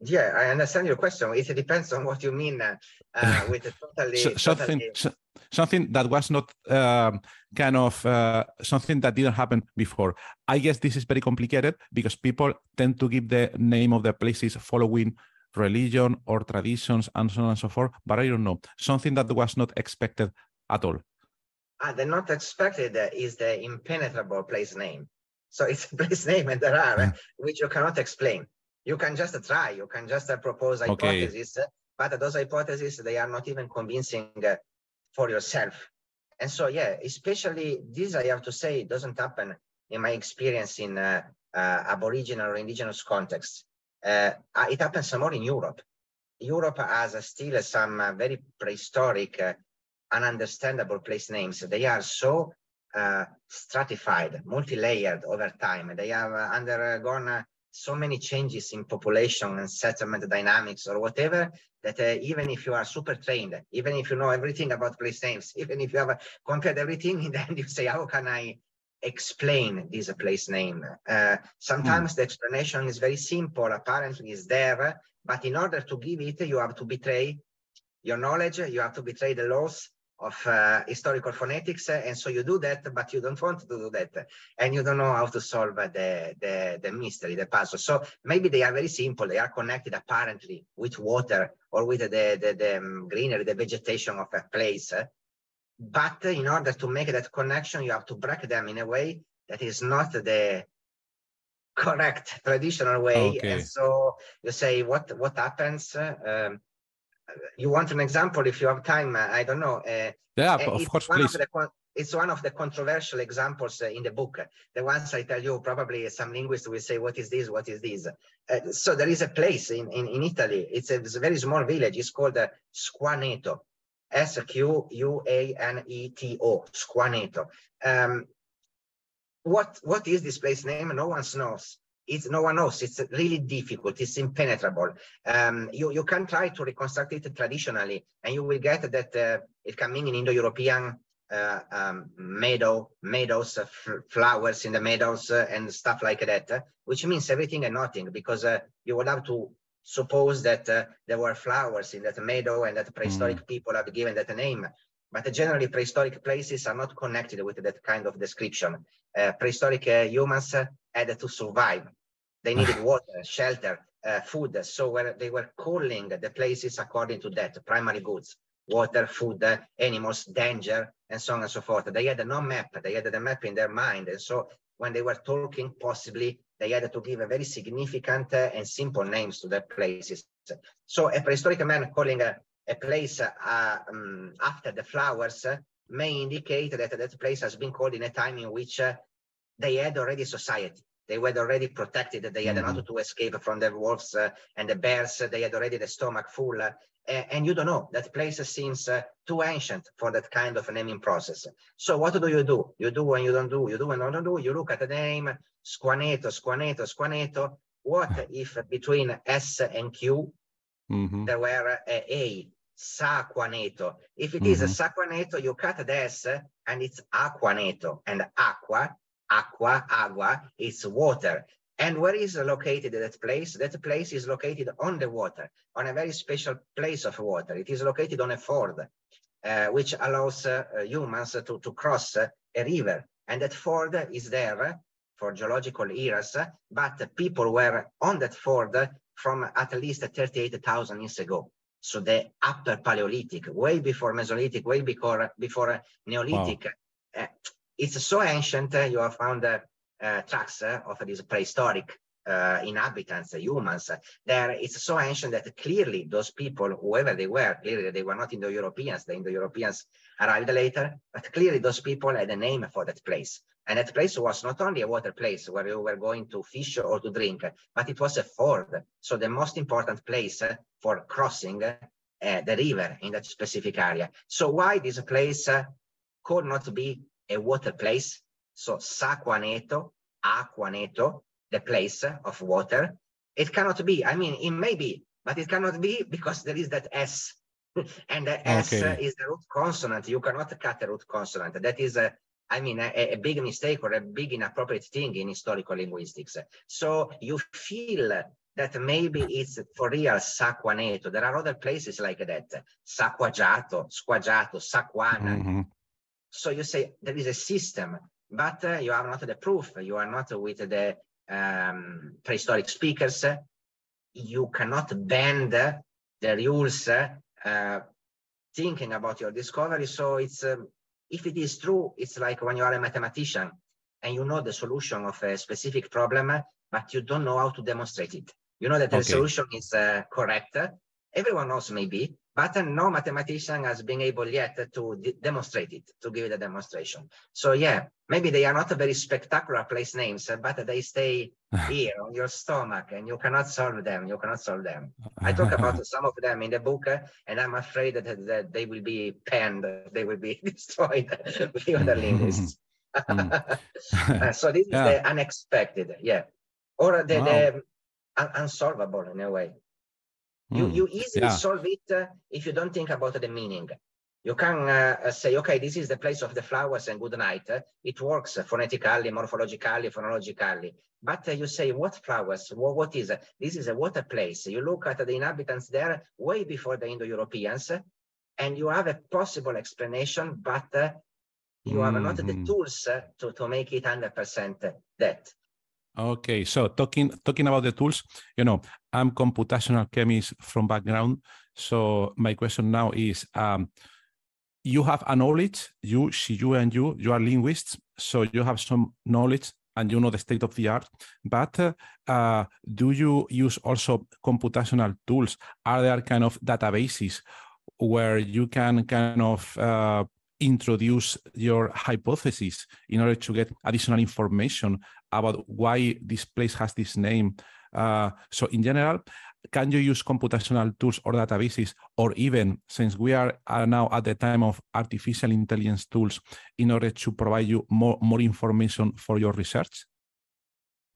Yeah, I understand your question. It depends on what you mean uh, uh with the totally, so, something, totally... something that was not um, kind of uh, something that didn't happen before. I guess this is very complicated because people tend to give the name of the places following religion or traditions and so on and so forth. But I don't know something that was not expected at all. Ah, the not expected is the impenetrable place name. So it's a place name, and there are mm. which you cannot explain. You can just try. You can just uh, propose hypotheses, okay. but those hypotheses they are not even convincing uh, for yourself. And so, yeah, especially this, I have to say, doesn't happen in my experience in uh, uh, Aboriginal or indigenous context. Uh, it happens more in Europe. Europe has still some uh, very prehistoric, ununderstandable place names. They are so uh, stratified, multi-layered over time. They have uh, undergone uh, so many changes in population and settlement dynamics or whatever that uh, even if you are super trained, even if you know everything about place names, even if you have compared everything, then you say, how can I explain this place name? Uh, sometimes mm. the explanation is very simple, apparently is there, but in order to give it, you have to betray your knowledge, you have to betray the laws, of uh, historical phonetics and so you do that but you don't want to do that and you don't know how to solve the, the, the mystery the puzzle. So maybe they are very simple. They are connected apparently with water or with the, the, the um, greenery the vegetation of a place. But in order to make that connection you have to break them in a way that is not the correct traditional way. Okay. and so you say what what happens? Um, you want an example if you have time i don't know uh, yeah of course please. Of the, it's one of the controversial examples uh, in the book. The ones i tell you probably some linguists will say what is this? What is this? Uh, so there is a place in, in, in italy. It's a, it's a, very small village. It's called uh, squaneto. S-q-u-a-n-e-t-o squaneto. Um, what what is this place name? No one knows it's no one knows. It's really difficult. It's impenetrable. Um, you you can try to reconstruct it traditionally, and you will get that uh, it can mean in Indo-European uh, um, meadow, meadows, uh, flowers in the meadows, uh, and stuff like that, uh, which means everything and nothing, because uh, you would have to suppose that there were flowers in that meadow and that prehistoric mm. people have given that name. But generally, prehistoric places are not connected with that kind of description. Prehistoric humans had to survive. They needed water, shelter, uh, food. So where they were calling the places according to that, primary goods, water, food, uh, animals, danger, and so on and so forth. They had no map. They had the map in their mind. And so when they were talking, possibly they had to give a very significant uh, and simple names to their places. So a prehistoric man calling a, a place uh, um, after the flowers uh, may indicate that that place has been called in a time in which uh, they had already society they were already protected. They had mm -hmm. not to escape from the wolves uh, and the bears. They had already the stomach full. Uh, and you don't know, that place seems uh, too ancient for that kind of naming process. So what do you do? You do and you don't do, you do and you don't do, you look at the name, Squaneto, Squaneto, Squaneto. What if between S and Q, mm -hmm. there were a, a Saquaneto. If it mm -hmm. is a mm-hmm. Saquaneto, you cut the S and it's Aquaneto. And aqua, aqua, agua, it's water. And where is located that place? That place is located on the water, on a very special place of water. It is located on a ford, uh, which allows uh, humans to, to cross a river. And that ford is there for geological eras, but people were on that ford from at least 38,000 years ago. So the upper Paleolithic, way before Mesolithic, way before, before Neolithic. Wow. Uh, it's so ancient, uh, you have found uh, uh tracks uh, of these prehistoric uh, inhabitants, humans, there it's so ancient that clearly those people, whoever they were, clearly they were not Indo-Europeans, the Indo-Europeans arrived later, but clearly those people had a name for that place. And that place was not only a water place where you were going to fish or to drink, but it was a ford. So the most important place for crossing uh, the river in that specific area. So why this place uh, could not be a water place? So Saquaneto, Aquaneto, the place of water. It cannot be. I mean, it may be, but it cannot be because there is that S. and the S is the root consonant. You cannot cut the root consonant. That is a I mean, a, a, big mistake or a big inappropriate thing in historical linguistics. So you feel that maybe it's for real Saquaneto. There are other places like that, Saquagiato, Squagiato, Saquana. Mm -hmm. So you say there is a system, but uh, you have not the proof. You are not with the um, prehistoric speakers. You cannot bend the rules uh, thinking about your discovery. So it's um, if it is true, it's like when you are a mathematician and you know the solution of a specific problem, but you don't know how to demonstrate it. You know that the okay. solution is uh, correct. Everyone knows maybe, but no mathematician has been able yet to demonstrate it, to give the demonstration. So yeah, maybe they are not a very spectacular place names, but they stay here on your stomach and you cannot solve them. You cannot solve them. I talk about some of them in the book and I'm afraid that, that they will be penned, they will be destroyed by other linguists. uh, so this yeah. is the unexpected, yeah. Or the, wow. the un unsolvable in a way. You, mm. you easily yeah. solve it uh, if you don't think about the meaning. You can uh, uh say, okay, this is the place of the flowers and good night. It works phonetically, morphologically, phonologically. But uh, you say, what flowers? What, what is it? This is a water place. You look at the inhabitants there way before the Indo-Europeans, and you have a possible explanation, but uh, you mm -hmm. have not the mm-hmm. tools uh, to, to make it 100% that. Okay, so talking talking about the tools, you know, I'm computational chemist from background. So my question now is, um, you have a knowledge, you, she, you, and you, you are linguists, so you have some knowledge and you know the state of the art. But uh, do you use also computational tools? Are there kind of databases where you can kind of uh, introduce your hypothesis in order to get additional information about why this place has this name. Uh, so in general, can you use computational tools or databases, or even since we are, are now at the time of artificial intelligence tools, in order to provide you more, more information for your research?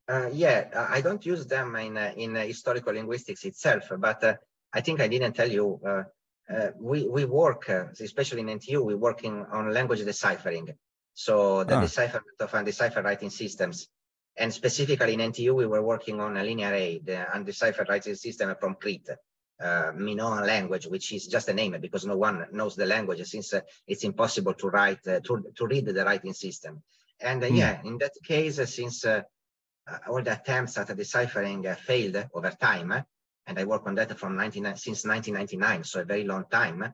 Uh, yeah, I don't use them in, uh, in uh, historical linguistics itself, but uh, I think I didn't tell you, uh, uh, we, we work, especially in NTU, we're working on language deciphering. So the ah. decipherment of undeciphered writing systems. And specifically in NTU, we were working on a linear A, the undeciphered writing system from Crete, uh, Minoan language, which is just a name because no one knows the language since uh, it's impossible to write, uh, to, to read the writing system. And mm. yeah, in that case, uh, since uh, all the attempts at deciphering failed over time, and I work on that from 19, since 1999, so a very long time,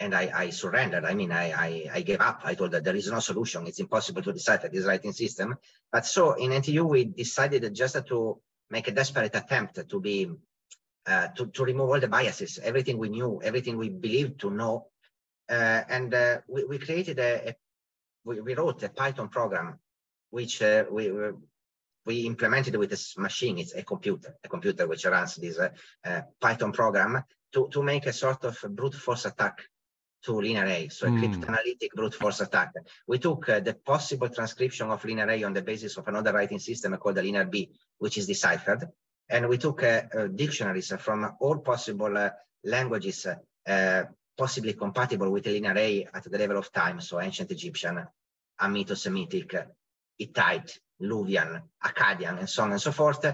and I, I surrendered. I mean, I, I, I, gave up. I told that there is no solution. It's impossible to decipher this writing system. But so in NTU, we decided just to make a desperate attempt to be, uh, to, to remove all the biases, everything we knew, everything we believed to know. Uh, and uh, we, we created a, a we, we, wrote a Python program, which uh, we, we implemented with this machine, it's a computer, a computer which runs this uh, uh, Python program to, to make a sort of brute force attack to linear A, so a mm. cryptanalytic brute force attack. We took uh, the possible transcription of linear A on the basis of another writing system called the linear B, which is deciphered. And we took uh, uh, dictionaries from all possible uh, languages uh, possibly compatible with linear A at the level of time, so ancient Egyptian, Hamito-Semitic, Hittite, Luwian, Akkadian, and so on and so forth. Uh,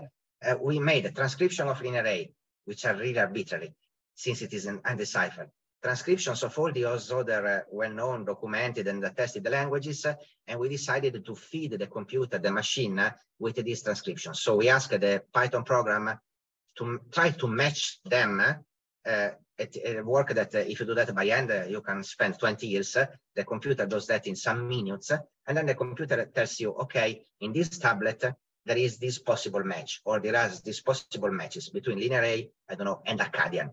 we made a transcription of linear A, which are really arbitrary, since it is undeciphered transcriptions of all those other uh, well-known, documented, and attested languages, uh, and we decided to feed the computer, the machine, uh, with these transcriptions. So we asked the Python program to try to match them. Uh, a work that uh, if you do that by hand, uh, you can spend 20 years. the computer does that in some minutes, and then the computer tells you, okay, in this tablet, there is this possible match, or there are these possible matches between linear A, I don't know, and Akkadian.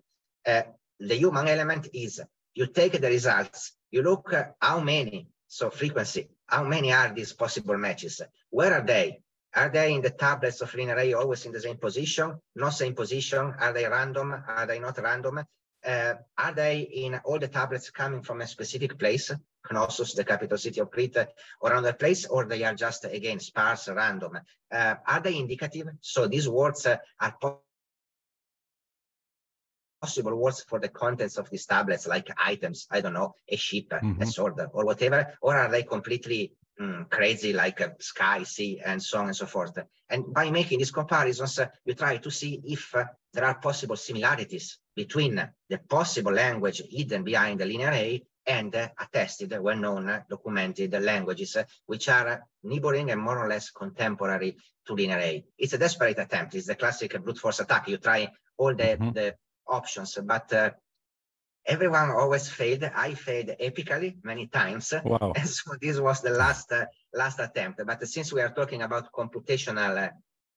The human element is you take the results, you look how many, so frequency, how many are these possible matches? Where are they? Are they in the tablets of linear A always in the same position? Not same position? Are they random? Are they not random? Uh, are they in all the tablets coming from a specific place, Knossos, the capital city of Crete, or another place, or they are just, again, sparse, random? Uh, are they indicative? So these words uh, are possible words for the contents of these tablets, like items, I don't know, a ship, mm-hmm. a sword, or whatever, or are they completely mm, crazy, like a sky, sea, and so on and so forth? And by making these comparisons, uh, you try to see if uh, there are possible similarities between the possible language hidden behind the linear A and uh, attested, well-known, uh, documented languages, uh, which are neighboring and more or less contemporary to linear A. It's a desperate attempt. It's the classic brute force attack. You try all the, mm-hmm. the options, but uh, everyone always failed. I failed epically many times. Wow. And so this was the last uh, last attempt. But since we are talking about computational uh,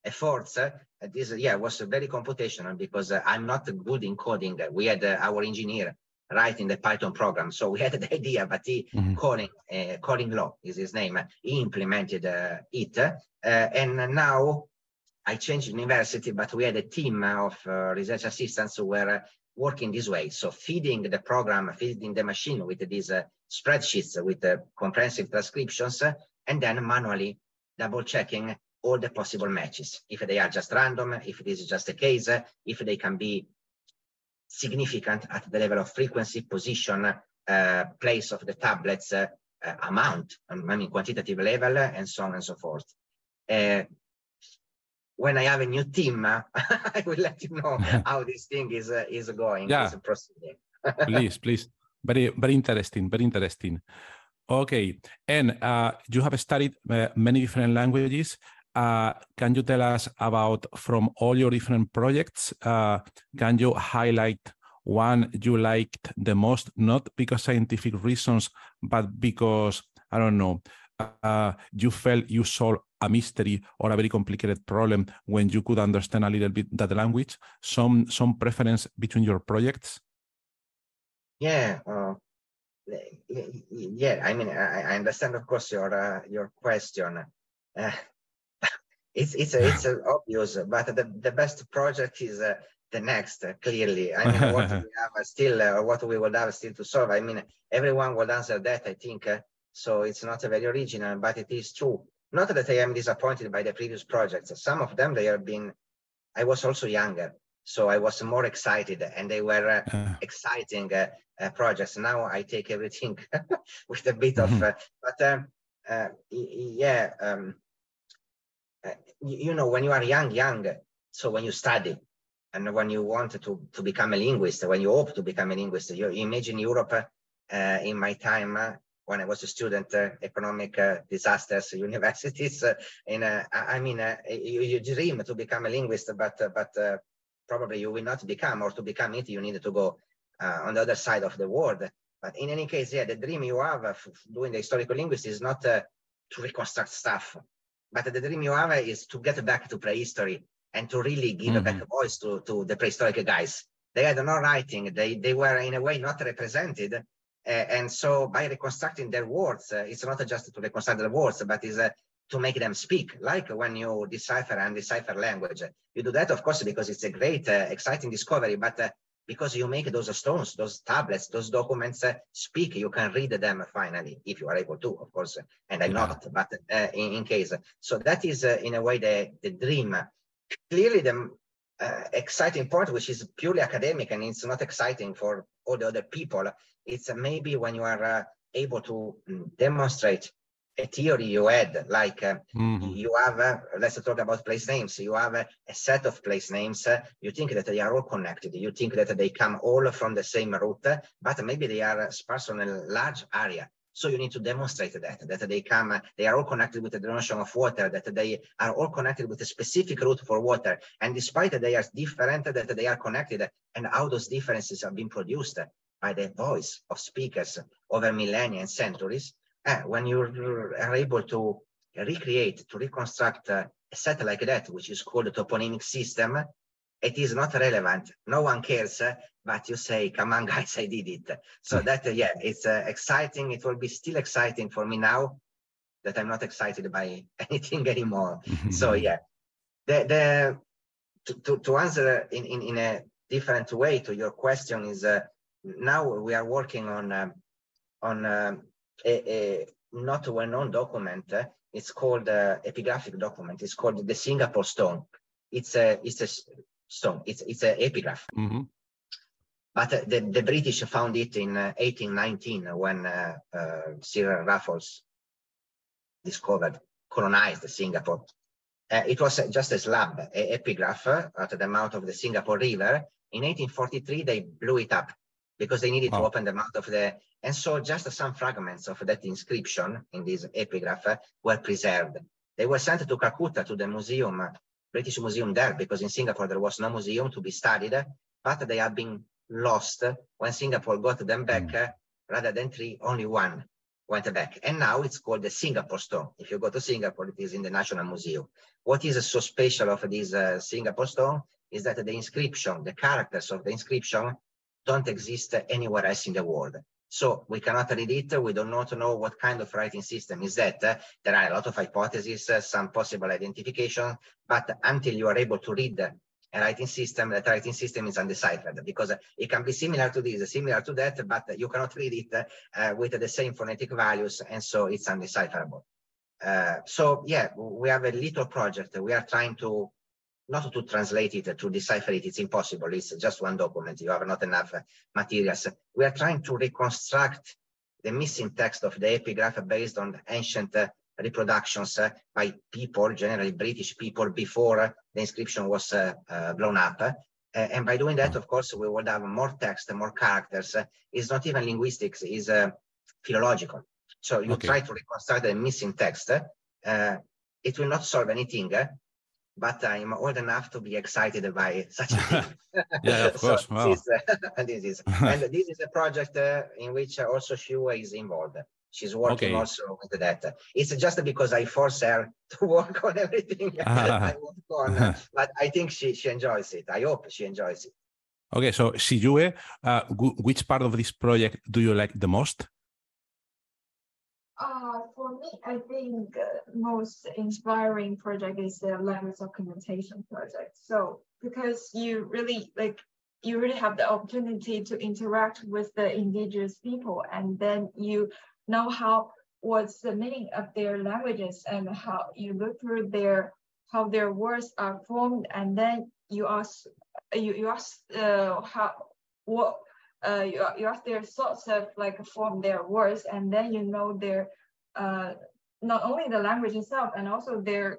efforts, uh, this yeah was very computational because uh, I'm not good in coding. We had uh, our engineer writing the Python program, so we had the idea, but he mm-hmm. calling calling law is his name. He implemented it, and now I changed university, but we had a team of uh, research assistants who were uh, working this way. So feeding the program, feeding the machine with these uh, spreadsheets with the comprehensive transcriptions, and then manually double checking all the possible matches. If they are just random, if this is just a case, if they can be significant at the level of frequency, position, uh, place of the tablets, uh, amount, I mean quantitative level, and so on and so forth. Uh, when I have a new team, I will let you know how this thing is uh, is going. Yeah. Is proceeding. please, please. Very, very interesting. Very interesting. Okay, and uh, you have studied uh, many different languages. Uh, can you tell us about from all your different projects? Uh, can you highlight one you liked the most, not because scientific reasons, but because I don't know, uh, you felt you solved a mystery or a very complicated problem when you could understand a little bit that language? Some some preference between your projects? Yeah, uh, yeah. I mean, I, I, understand, of course, your uh, your question. Uh, it's it's it's obvious, but the the best project is uh, the next. clearly, I mean, what we have still, uh, what we will have still to solve. I mean, everyone will answer that. I think so it's not very original, but it is true. Not that I am disappointed by the previous projects. Some of them, they have been, I was also younger. So I was more excited and they were uh, uh. exciting uh, uh projects. Now I take everything with a bit of, mm-hmm. uh, but um, uh, yeah, um, you, you know, when you are young, young, so when you study, and when you want to, to become a linguist, when you hope to become a linguist, you imagine Europe uh, in my time, uh, when I was a student, uh, economic uh, disasters, universities. Uh, in I mean, you, you, dream to become a linguist, but but probably you will not become, or to become it, you need to go on the other side of the world. But in any case, yeah, the dream you have of doing the historical linguist is not to reconstruct stuff, but the dream you have is to get back to prehistory and to really give mm-hmm. back a voice to, to the prehistoric guys. They had no writing. They, they were in a way not represented and so by reconstructing their words, uh, it's not just to reconstruct their words, but is uh, to make them speak, like when you decipher and decipher language. You do that, of course, because it's a great, uh, exciting discovery, but uh, because you make those stones, those tablets, those documents uh, speak, you can read them finally, if you are able to, of course, and I'm yeah. not, but uh, in, in, case. So that is, uh, in a way, the, the dream. Clearly, the uh, exciting part, which is purely academic and it's not exciting for all the other people, it's maybe when you are able to mm, demonstrate a theory you had, like uh, mm-hmm. you have, uh, let's talk about place names. You have a, a set of place names. Uh, you think that they are all connected. You think that they come all from the same root, but maybe they are sparse on a large area. So you need to demonstrate that, that they come, they are all connected with the notion of water, that they are all connected with a specific root for water. And despite that they are different, that they are connected and how those differences have been produced by the voice of speakers over millennia and centuries, uh, when you are able to recreate, to reconstruct uh, a set like that, which is called a toponymic system, it is not relevant. No one cares, but you say, come on, guys, I did it. So hmm. that, uh, yeah, it's uh, exciting. It will be still exciting for me now that I'm not excited by anything anymore. so yeah, the, the, to, to, to answer in, in, in a different way to your question is uh, now we are working on, um, on um, a, a not well-known document. Uh, it's called uh, epigraphic document. It's called the Singapore Stone. It's a it's a stone. It's it's an epigraph. Mm-hmm. But uh, the, the British found it in 1819 when Sir Raffles discovered, colonized Singapore. Uh, it was just a slab, a epigraph uh, at the mouth of the Singapore River. In 1843, they blew it up because they needed to open the mouth of the and so just some fragments of that inscription in this epigraph were preserved. They were sent to Calcutta to the museum, British Museum there, because in Singapore there was no museum to be studied, but they had been lost when Singapore got them back. Mm. Rather than three, only one went back. And now it's called the Singapore Stone. If you go to Singapore, it is in the National Museum. What is so special of this uh, Singapore Stone is that the inscription, the characters of the inscription don't exist anywhere else in the world. So we cannot read it. We don't know what kind of writing system is that. there are a lot of hypotheses, uh, some possible identification, but until you are able to read a writing system, that writing system is undeciphered because it can be similar to this, similar to that, but you cannot read it uh, with the same phonetic values, and so it's undecipherable. Uh, so yeah, we have a little project. We are trying to not to translate it, to decipher it, it's impossible. It's just one document. You have not enough uh, materials. We are trying to reconstruct the missing text of the epigraph based on ancient uh, reproductions uh, by people, generally British people, before uh, the inscription was uh, uh, blown up. and by doing that, of course, we would have more text, more characters. it's not even linguistics, it's philological. So you okay. try to reconstruct the missing text. it will not solve anything, but I'm old enough to be excited by such a thing. yeah, of course. so wow. this, uh, this, is, and this is a project uh, in which also Shiyue is involved. She's working okay. also with that. It's just because I force her to work on everything I work on, but I think she, she enjoys it. I hope she enjoys it. Okay, so Shiyue, uh, which part of this project do you like the most? Uh, for me, I think uh, most inspiring project is the language documentation project. So because you really like you really have the opportunity to interact with the indigenous people, and then you know how what's the meaning of their languages and how you look through their how their words are formed, and then you ask you you ask uh, how what uh, you, you ask their thoughts of like form their words and then you know their uh, not only the language itself and also their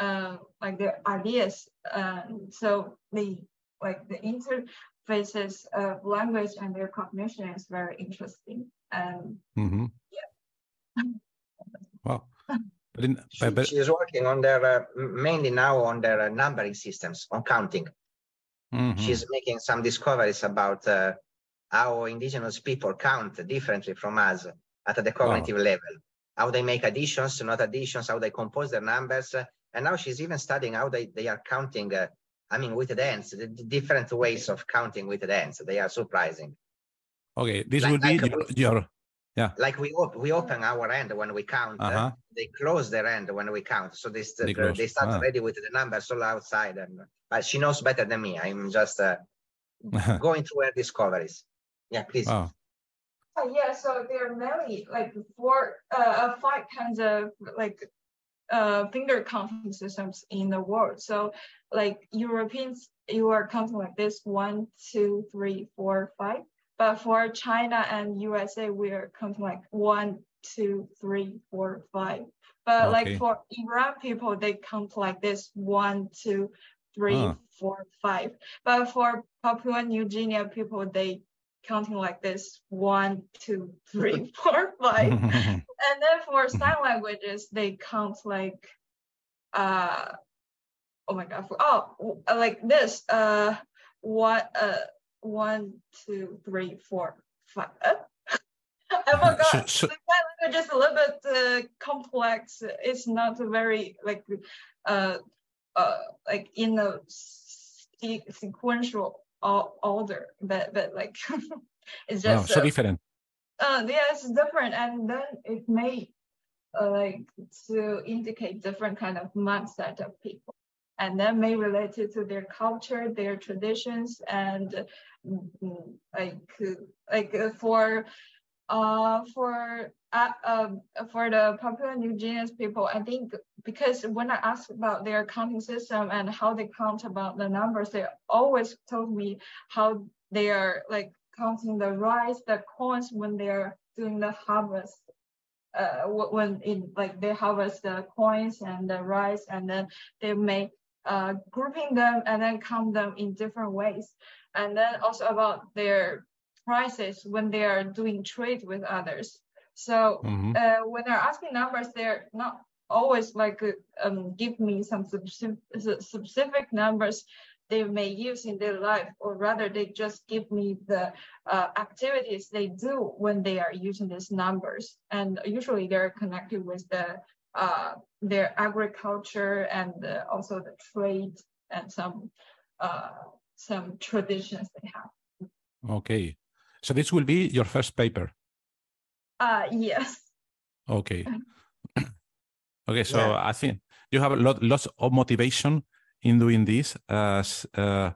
uh, like their ideas um, so the like the interfaces of language and their cognition is very interesting and mm-hmm. yeah wow but in, she, but, she's working on their uh, mainly now on their uh, numbering systems on counting mm-hmm. she's making some discoveries about uh, how indigenous people count differently from us at the cognitive wow. level, how they make additions, not additions, how they compose their numbers. And now she's even studying how they, they are counting, uh, I mean, with the hands, the different ways of counting with the hands. They are surprising. Okay, this like, would be like your, your, Yeah. Like we op- we open our hand when we count. uh, Uh-huh. they close their hand when we count. So they st- They they, close. start Ah. already with the numbers all outside. And but she knows better than me. I'm just uh, going through her discoveries. Yeah, please. wow. Oh, yeah, so there are many like four, uh, five kinds of like uh, finger counting systems in the world. So like Europeans, you are counting like this one, two, three, four, five. But for China and USA, we are counting like one, two, three, four, five. But Okay. like for Iran people, they count like this one, two, three, Ah. four, five. But for Papua New Guinea people, they counting like this one, two, three, four, five. And then for sign languages, they count like, uh, oh my god, for, oh, uh, like this, uh, one, uh, one, two, three, four, five. Uh, I forgot. So- so- the sign language is a little bit uh, complex. It's not very like, uh, uh, like in a sequential o- order, but but like, it's just so uh, different. uh, yeah, it's different, and then it may uh, like to indicate different kind of mindset of people, and that may relate to their culture, their traditions, and mm, mm, like like uh, for uh for uh, um for the Papua New Guinean people, I think because when I asked about their counting system and how they count about the numbers, they always told me how they are like counting the rice, the coins when they're doing the harvest. Uh, when like they harvest the coins and the rice, and then they make uh grouping them and then count them in different ways, and then also about their prices when they are doing trade with others. So Mhm. uh, when they're asking numbers, they're not always like uh, um, give me some specific, numbers they may use in their life, or rather they just give me the uh, activities they do when they are using these numbers. And usually they're connected with the uh, their agriculture and uh, also the trade and some uh, some traditions they have. Okay. So this will be your first paper. Uh, yes. Okay. okay. So Yeah. I think you have a lot, lots of motivation in doing this. As uh,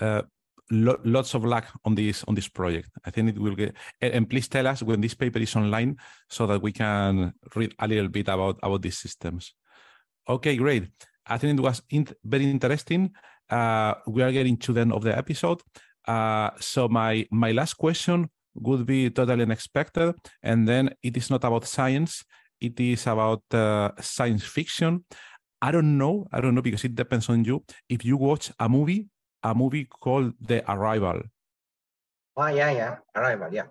uh, lo- lots of luck on this on this project. I think it will get. And, and please tell us when this paper is online so that we can read a little bit about about these systems. Okay, great. I think it was in- very interesting. Uh, we are getting to the end of the episode. Uh, so my my last question would be totally unexpected, and then it is not about science. It is about uh, science fiction. I don't know. I don't know because it depends on you. If you watch a movie, a movie called The Arrival, Oh, yeah, yeah. Arrival, yeah.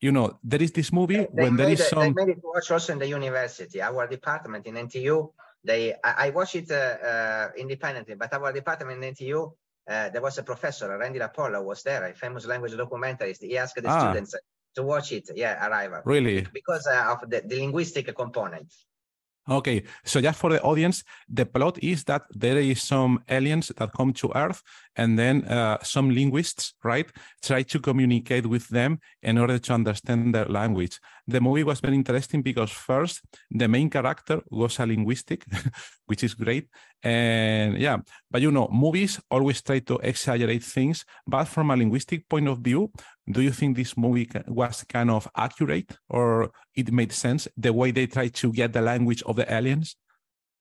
you know there is this movie They, when there made is it, they some. made it watch also in the university. Our department in NTU, they I, I watched it uh, uh, independently, but our department in NTU, uh, there was a professor, Randy LaPolla, was there, a famous language documentarist. He asked the Ah. students to watch it. Yeah, Arrival, Really? because uh, of the, the linguistic component. Okay, so just for the audience, the plot is that there is some aliens that come to Earth, and then uh, some linguists, right, try to communicate with them in order to understand their language. The movie was very interesting because first, the main character was a linguistic, which is great, and yeah, but you know, movies always try to exaggerate things. But from a linguistic point of view, do you think this movie was kind of accurate, or it made sense the way they try to get the language of the aliens?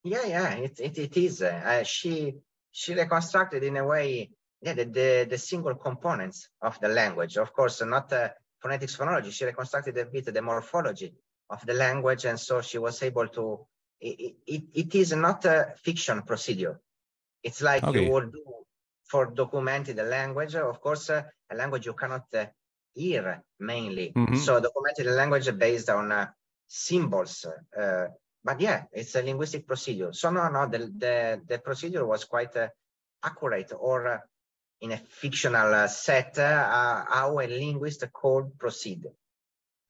Yeah, yeah, it it, it is. Uh, uh, she she reconstructed in a way, yeah, the, the the single components of the language. Of course, not uh, phonetics phonology. She reconstructed a bit the morphology of the language, and so she was able to. It, it, it is not a fiction procedure. It's like Okay. you would do for documenting the language. Of course, uh, a language you cannot uh, hear mainly. Mhm. So documenting the language based on uh, symbols. Uh, but yeah, it's a linguistic procedure. So no, no, the the, the procedure was quite uh, accurate, or uh, in a fictional uh, set, uh, how a linguist could proceed.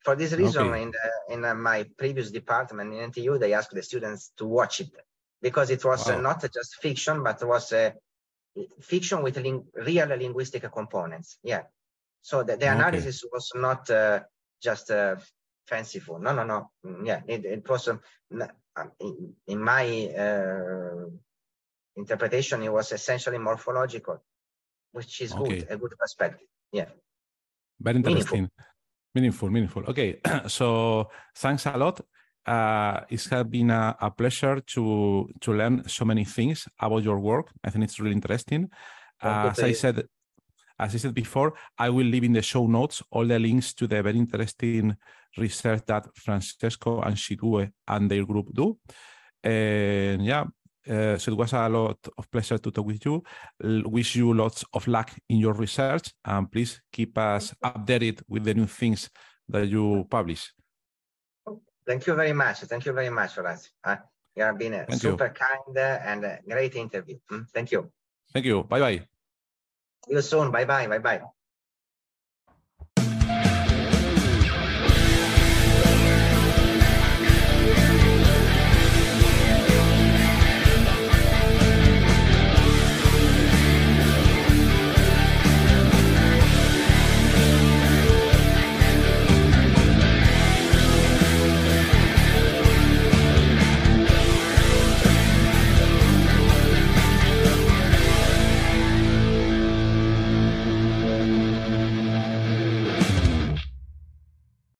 For this reason, Okay. in the, in uh, my previous department in NTU, they asked the students to watch it because it was Wow. not just fiction, but it was uh, fiction with ling- real linguistic components. Yeah. So the, the Okay. analysis was not uh, just uh, fanciful. No, no, no. Mm, yeah, it, it was um, um, in, in, my uh, interpretation, it was essentially morphological, which is okay. good, a good perspective. Yeah. Very interesting. Meaningful, meaningful. meaningful. Okay, so thanks a lot. Uh, it's has been a, a, pleasure to to learn so many things about your work. I think it's really interesting. Uh, as I said, as I said before, I will leave in the show notes all the links to the very interesting research that Francesco and Shiyue and their group do. And yeah, uh, so it was a lot of pleasure to talk with you. Wish you lots of luck in your research, and please keep us updated with the new things that you publish. Thank you very much. Thank you very much for. Uh, you have been a Thank super you. kind and a great interview. Mm, thank you. Thank you. Bye bye. See you soon. Bye bye. Bye bye.